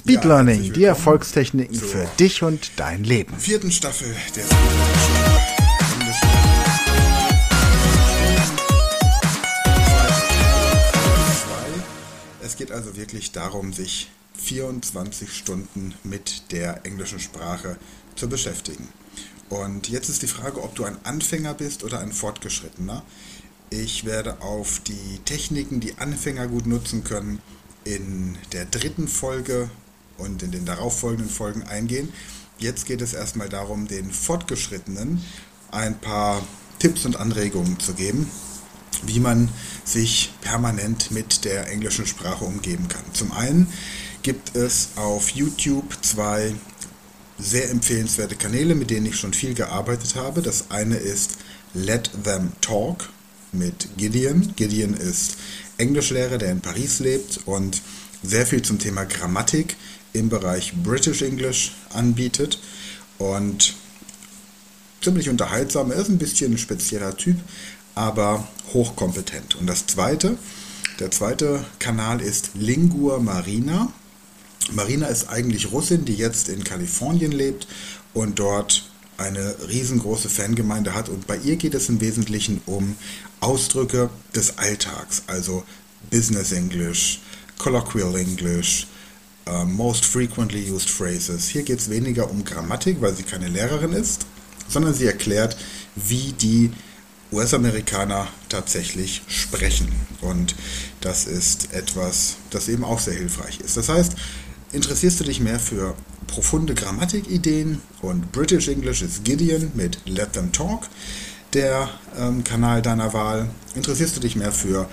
Speed ja, Learning, die Erfolgstechniken für dich und dein Leben. Vierten Staffel der Es geht also wirklich darum, sich 24 Stunden mit der englischen Sprache zu beschäftigen. Und jetzt ist die Frage, ob du ein Anfänger bist oder ein Fortgeschrittener. Ich werde auf die Techniken, die Anfänger gut nutzen können, in der dritten Folge und in den darauffolgenden Folgen eingehen. Jetzt geht es erstmal darum, den Fortgeschrittenen ein paar Tipps und Anregungen zu geben, wie man sich permanent mit der englischen Sprache umgeben kann. Zum einen gibt es auf YouTube zwei sehr empfehlenswerte Kanäle, mit denen ich schon viel gearbeitet habe. Das eine ist Let Them Talk mit Gideon. Gideon ist Englischlehrer, der in Paris lebt und sehr viel zum Thema Grammatik im Bereich British English anbietet und ziemlich unterhaltsam. Er ist ein bisschen ein spezieller Typ, aber hochkompetent. Und das zweite, der zweite Kanal ist Lingua Marina. Marina ist eigentlich Russin, die jetzt in Kalifornien lebt und dort eine riesengroße Fangemeinde hat. Und bei ihr geht es im Wesentlichen um Ausdrücke des Alltags, also Business English, Colloquial English, uh, Most Frequently Used Phrases. Hier geht es weniger um Grammatik, weil sie keine Lehrerin ist, sondern sie erklärt, wie die US-Amerikaner tatsächlich sprechen. Und das ist etwas, das eben auch sehr hilfreich ist. Das heißt, Interessierst du dich mehr für profunde Grammatikideen und British English ist Gideon mit Let Them Talk, der ähm, Kanal deiner Wahl. Interessierst du dich mehr für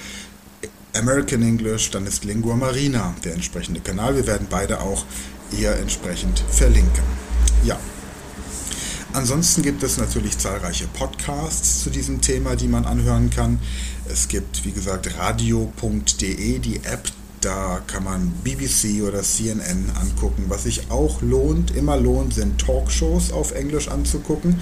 American English, dann ist Lingua Marina der entsprechende Kanal. Wir werden beide auch hier entsprechend verlinken. Ja. Ansonsten gibt es natürlich zahlreiche Podcasts zu diesem Thema, die man anhören kann. Es gibt, wie gesagt, radio.de, die App, da kann man BBC oder CNN angucken. Was sich auch lohnt, immer lohnt, sind Talkshows auf Englisch anzugucken,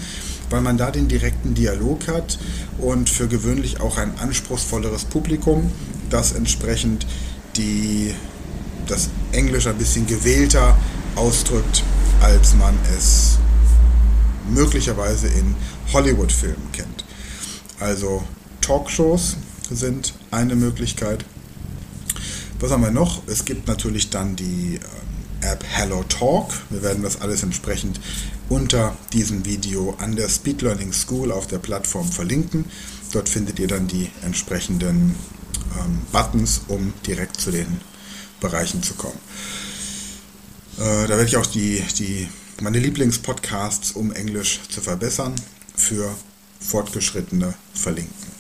weil man da den direkten Dialog hat und für gewöhnlich auch ein anspruchsvolleres Publikum, das entsprechend die, das Englisch ein bisschen gewählter ausdrückt, als man es möglicherweise in Hollywood-Filmen kennt. Also Talkshows sind eine Möglichkeit. Was haben wir noch? Es gibt natürlich dann die ähm, App Hello Talk. Wir werden das alles entsprechend unter diesem Video an der Speed Learning School auf der Plattform verlinken. Dort findet ihr dann die entsprechenden ähm, Buttons, um direkt zu den Bereichen zu kommen. Äh, da werde ich auch die, die, meine Lieblingspodcasts, um Englisch zu verbessern, für Fortgeschrittene verlinken.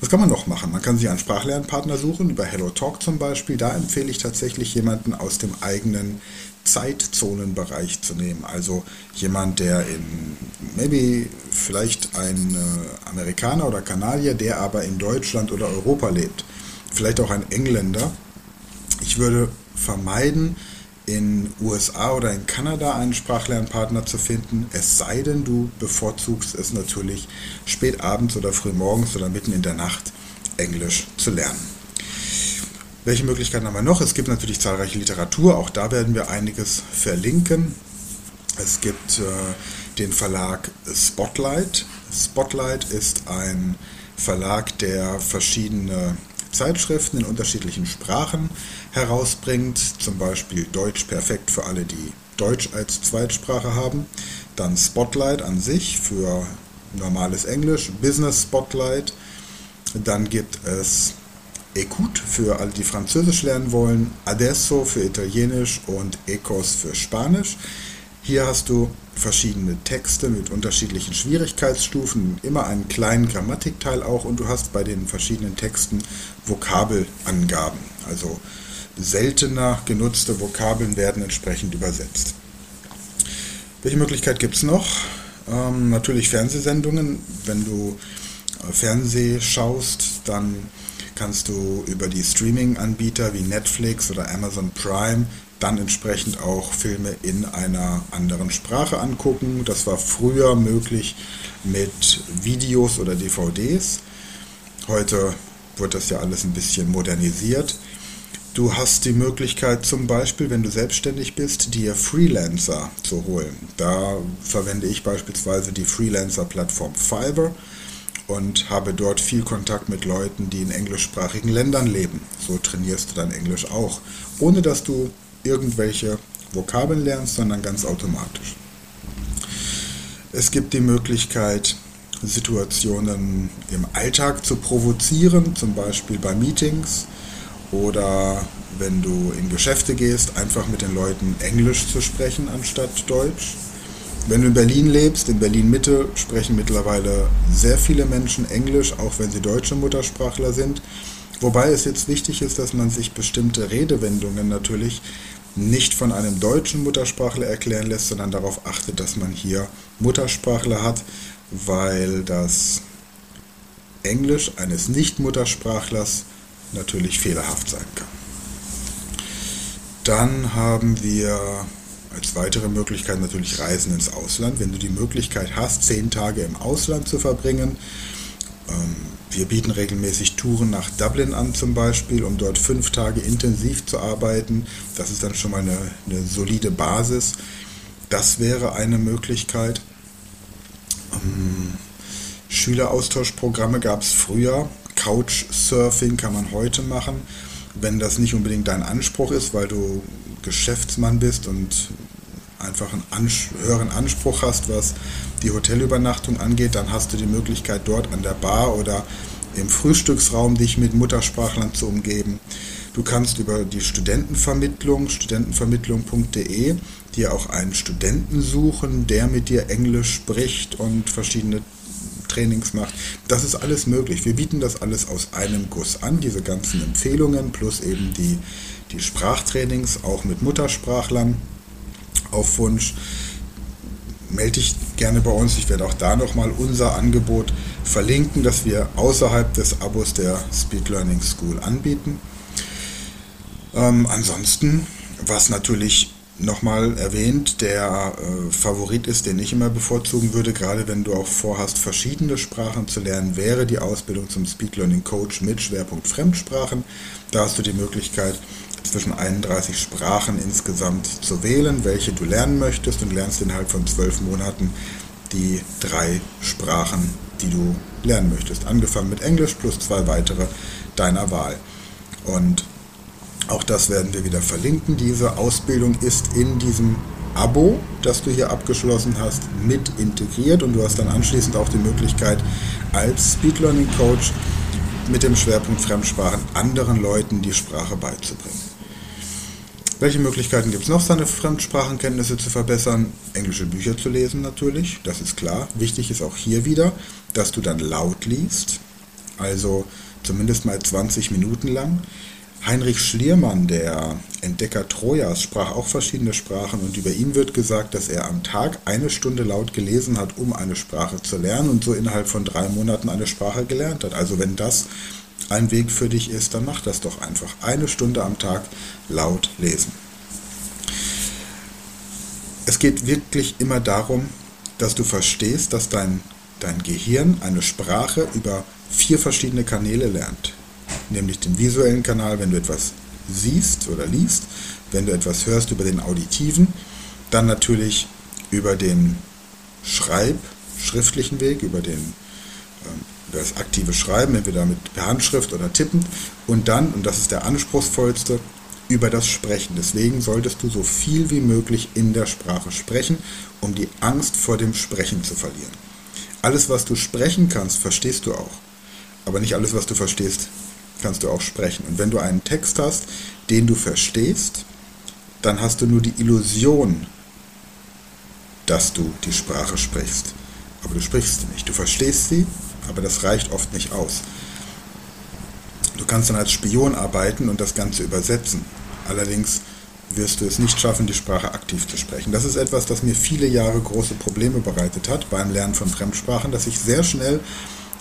Was kann man noch machen? Man kann sich einen Sprachlernpartner suchen, über HelloTalk zum Beispiel. Da empfehle ich tatsächlich jemanden aus dem eigenen Zeitzonenbereich zu nehmen. Also jemand, der in, maybe vielleicht ein äh, Amerikaner oder Kanadier, der aber in Deutschland oder Europa lebt. Vielleicht auch ein Engländer. Ich würde vermeiden, in USA oder in Kanada einen Sprachlernpartner zu finden, es sei denn, du bevorzugst es natürlich spät abends oder früh morgens oder mitten in der Nacht Englisch zu lernen. Welche Möglichkeiten haben wir noch? Es gibt natürlich zahlreiche Literatur, auch da werden wir einiges verlinken. Es gibt äh, den Verlag Spotlight. Spotlight ist ein Verlag, der verschiedene Zeitschriften in unterschiedlichen Sprachen herausbringt, zum Beispiel Deutsch perfekt für alle, die Deutsch als Zweitsprache haben, dann Spotlight an sich für normales Englisch, Business Spotlight, dann gibt es Écoute für alle, die Französisch lernen wollen, Adesso für Italienisch und Ecos für Spanisch. Hier hast du verschiedene Texte mit unterschiedlichen Schwierigkeitsstufen, immer einen kleinen Grammatikteil auch und du hast bei den verschiedenen Texten Vokabelangaben. Also seltener genutzte Vokabeln werden entsprechend übersetzt. Welche Möglichkeit gibt es noch? Ähm, natürlich Fernsehsendungen. Wenn du äh, Fernseh schaust, dann kannst du über die Streaming-Anbieter wie Netflix oder Amazon Prime dann entsprechend auch Filme in einer anderen Sprache angucken. Das war früher möglich mit Videos oder DVDs. Heute wird das ja alles ein bisschen modernisiert. Du hast die Möglichkeit zum Beispiel, wenn du selbstständig bist, dir Freelancer zu holen. Da verwende ich beispielsweise die Freelancer-Plattform Fiverr und habe dort viel Kontakt mit Leuten, die in englischsprachigen Ländern leben. So trainierst du dein Englisch auch, ohne dass du irgendwelche Vokabeln lernst, sondern ganz automatisch. Es gibt die Möglichkeit, Situationen im Alltag zu provozieren, zum Beispiel bei Meetings oder wenn du in Geschäfte gehst, einfach mit den Leuten Englisch zu sprechen anstatt Deutsch. Wenn du in Berlin lebst, in Berlin Mitte, sprechen mittlerweile sehr viele Menschen Englisch, auch wenn sie deutsche Muttersprachler sind. Wobei es jetzt wichtig ist, dass man sich bestimmte Redewendungen natürlich nicht von einem deutschen Muttersprachler erklären lässt, sondern darauf achtet, dass man hier Muttersprachler hat, weil das Englisch eines Nicht-Muttersprachlers natürlich fehlerhaft sein kann. Dann haben wir als weitere Möglichkeit natürlich Reisen ins Ausland. Wenn du die Möglichkeit hast, zehn Tage im Ausland zu verbringen, wir bieten regelmäßig Touren nach Dublin an zum Beispiel, um dort fünf Tage intensiv zu arbeiten. Das ist dann schon mal eine, eine solide Basis. Das wäre eine Möglichkeit. Ähm, Schüleraustauschprogramme gab es früher. Couchsurfing kann man heute machen, wenn das nicht unbedingt dein Anspruch ist, weil du Geschäftsmann bist und einfach einen Ans höheren Anspruch hast, was die Hotelübernachtung angeht, dann hast du die Möglichkeit dort an der Bar oder im Frühstücksraum dich mit Muttersprachlern zu umgeben. Du kannst über die Studentenvermittlung, studentenvermittlung.de, dir auch einen Studenten suchen, der mit dir Englisch spricht und verschiedene Trainings macht. Das ist alles möglich. Wir bieten das alles aus einem Guss an, diese ganzen Empfehlungen plus eben die, die Sprachtrainings, auch mit Muttersprachlern auf Wunsch. Melde dich gerne bei uns. Ich werde auch da nochmal unser Angebot verlinken, das wir außerhalb des Abos der Speed Learning School anbieten. Ähm, ansonsten, was natürlich nochmal erwähnt, der äh, Favorit ist, den ich immer bevorzugen würde, gerade wenn du auch vorhast, verschiedene Sprachen zu lernen, wäre die Ausbildung zum Speed Learning Coach mit Schwerpunkt Fremdsprachen. Da hast du die Möglichkeit, zwischen 31 Sprachen insgesamt zu wählen, welche du lernen möchtest und lernst innerhalb von zwölf Monaten die drei Sprachen, die du lernen möchtest. Angefangen mit Englisch plus zwei weitere deiner Wahl. Und auch das werden wir wieder verlinken. Diese Ausbildung ist in diesem Abo, das du hier abgeschlossen hast, mit integriert und du hast dann anschließend auch die Möglichkeit, als Speed Learning Coach mit dem Schwerpunkt Fremdsprachen anderen Leuten die Sprache beizubringen. Welche Möglichkeiten gibt es noch, seine Fremdsprachenkenntnisse zu verbessern? Englische Bücher zu lesen natürlich, das ist klar. Wichtig ist auch hier wieder, dass du dann laut liest, also zumindest mal 20 Minuten lang. Heinrich Schliermann, der Entdecker Trojas, sprach auch verschiedene Sprachen und über ihn wird gesagt, dass er am Tag eine Stunde laut gelesen hat, um eine Sprache zu lernen und so innerhalb von drei Monaten eine Sprache gelernt hat. Also wenn das ein Weg für dich ist, dann mach das doch einfach. Eine Stunde am Tag laut lesen. Es geht wirklich immer darum, dass du verstehst, dass dein, dein Gehirn eine Sprache über vier verschiedene Kanäle lernt. Nämlich den visuellen Kanal, wenn du etwas siehst oder liest, wenn du etwas hörst über den auditiven, dann natürlich über den Schreib, schriftlichen Weg, über den ähm, das aktive Schreiben, entweder mit Handschrift oder tippend und dann, und das ist der anspruchsvollste, über das Sprechen. Deswegen solltest du so viel wie möglich in der Sprache sprechen, um die Angst vor dem Sprechen zu verlieren. Alles, was du sprechen kannst, verstehst du auch. Aber nicht alles, was du verstehst, kannst du auch sprechen. Und wenn du einen Text hast, den du verstehst, dann hast du nur die Illusion, dass du die Sprache sprichst. Aber du sprichst sie nicht. Du verstehst sie, aber das reicht oft nicht aus. Du kannst dann als Spion arbeiten und das Ganze übersetzen. Allerdings wirst du es nicht schaffen, die Sprache aktiv zu sprechen. Das ist etwas, das mir viele Jahre große Probleme bereitet hat beim Lernen von Fremdsprachen, dass ich sehr schnell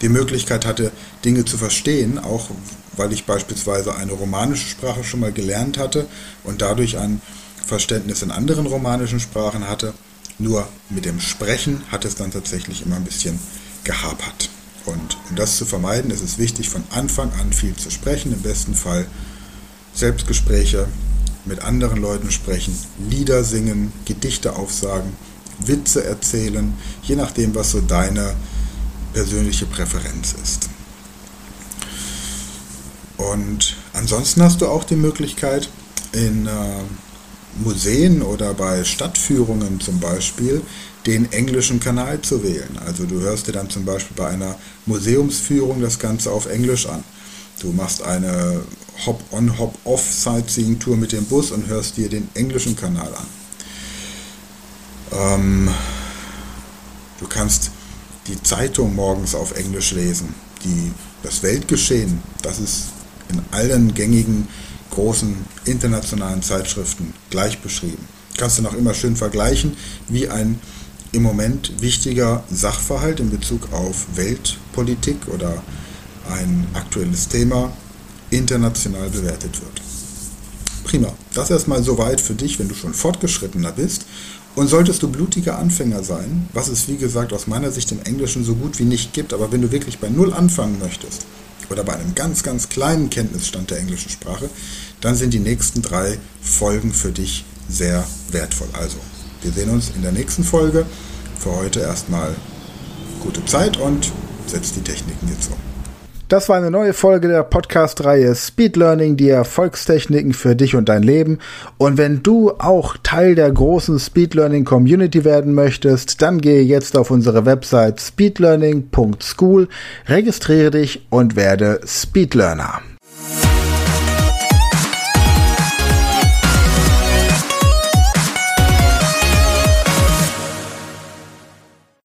die Möglichkeit hatte, Dinge zu verstehen, auch weil ich beispielsweise eine romanische Sprache schon mal gelernt hatte und dadurch ein Verständnis in anderen romanischen Sprachen hatte. Nur mit dem Sprechen hat es dann tatsächlich immer ein bisschen gehapert. Und um das zu vermeiden, ist es wichtig, von Anfang an viel zu sprechen, im besten Fall Selbstgespräche, mit anderen Leuten sprechen, Lieder singen, Gedichte aufsagen, Witze erzählen, je nachdem, was so deine persönliche Präferenz ist. Und ansonsten hast du auch die Möglichkeit, in äh, Museen oder bei Stadtführungen zum Beispiel den englischen Kanal zu wählen. Also du hörst dir dann zum Beispiel bei einer Museumsführung das Ganze auf Englisch an. Du machst eine Hop-on, Hop-off Sightseeing-Tour mit dem Bus und hörst dir den englischen Kanal an. Ähm, du kannst die Zeitung morgens auf Englisch lesen. Die, das Weltgeschehen, das ist in allen gängigen großen internationalen Zeitschriften gleich beschrieben. Kannst du noch immer schön vergleichen, wie ein im Moment wichtiger Sachverhalt in Bezug auf Weltpolitik oder ein aktuelles Thema international bewertet wird. Prima. Das erstmal soweit für dich, wenn du schon fortgeschrittener bist. Und solltest du blutiger Anfänger sein, was es wie gesagt aus meiner Sicht im Englischen so gut wie nicht gibt, aber wenn du wirklich bei Null anfangen möchtest oder bei einem ganz, ganz kleinen Kenntnisstand der englischen Sprache, dann sind die nächsten drei Folgen für dich sehr wertvoll. Also, wir sehen uns in der nächsten Folge. Für heute erstmal gute Zeit und setz die Techniken jetzt um. Das war eine neue Folge der Podcast-Reihe Speed Learning, die Erfolgstechniken für dich und dein Leben. Und wenn du auch Teil der großen Speed Learning Community werden möchtest, dann gehe jetzt auf unsere Website speedlearning.school, registriere dich und werde Speed Learner.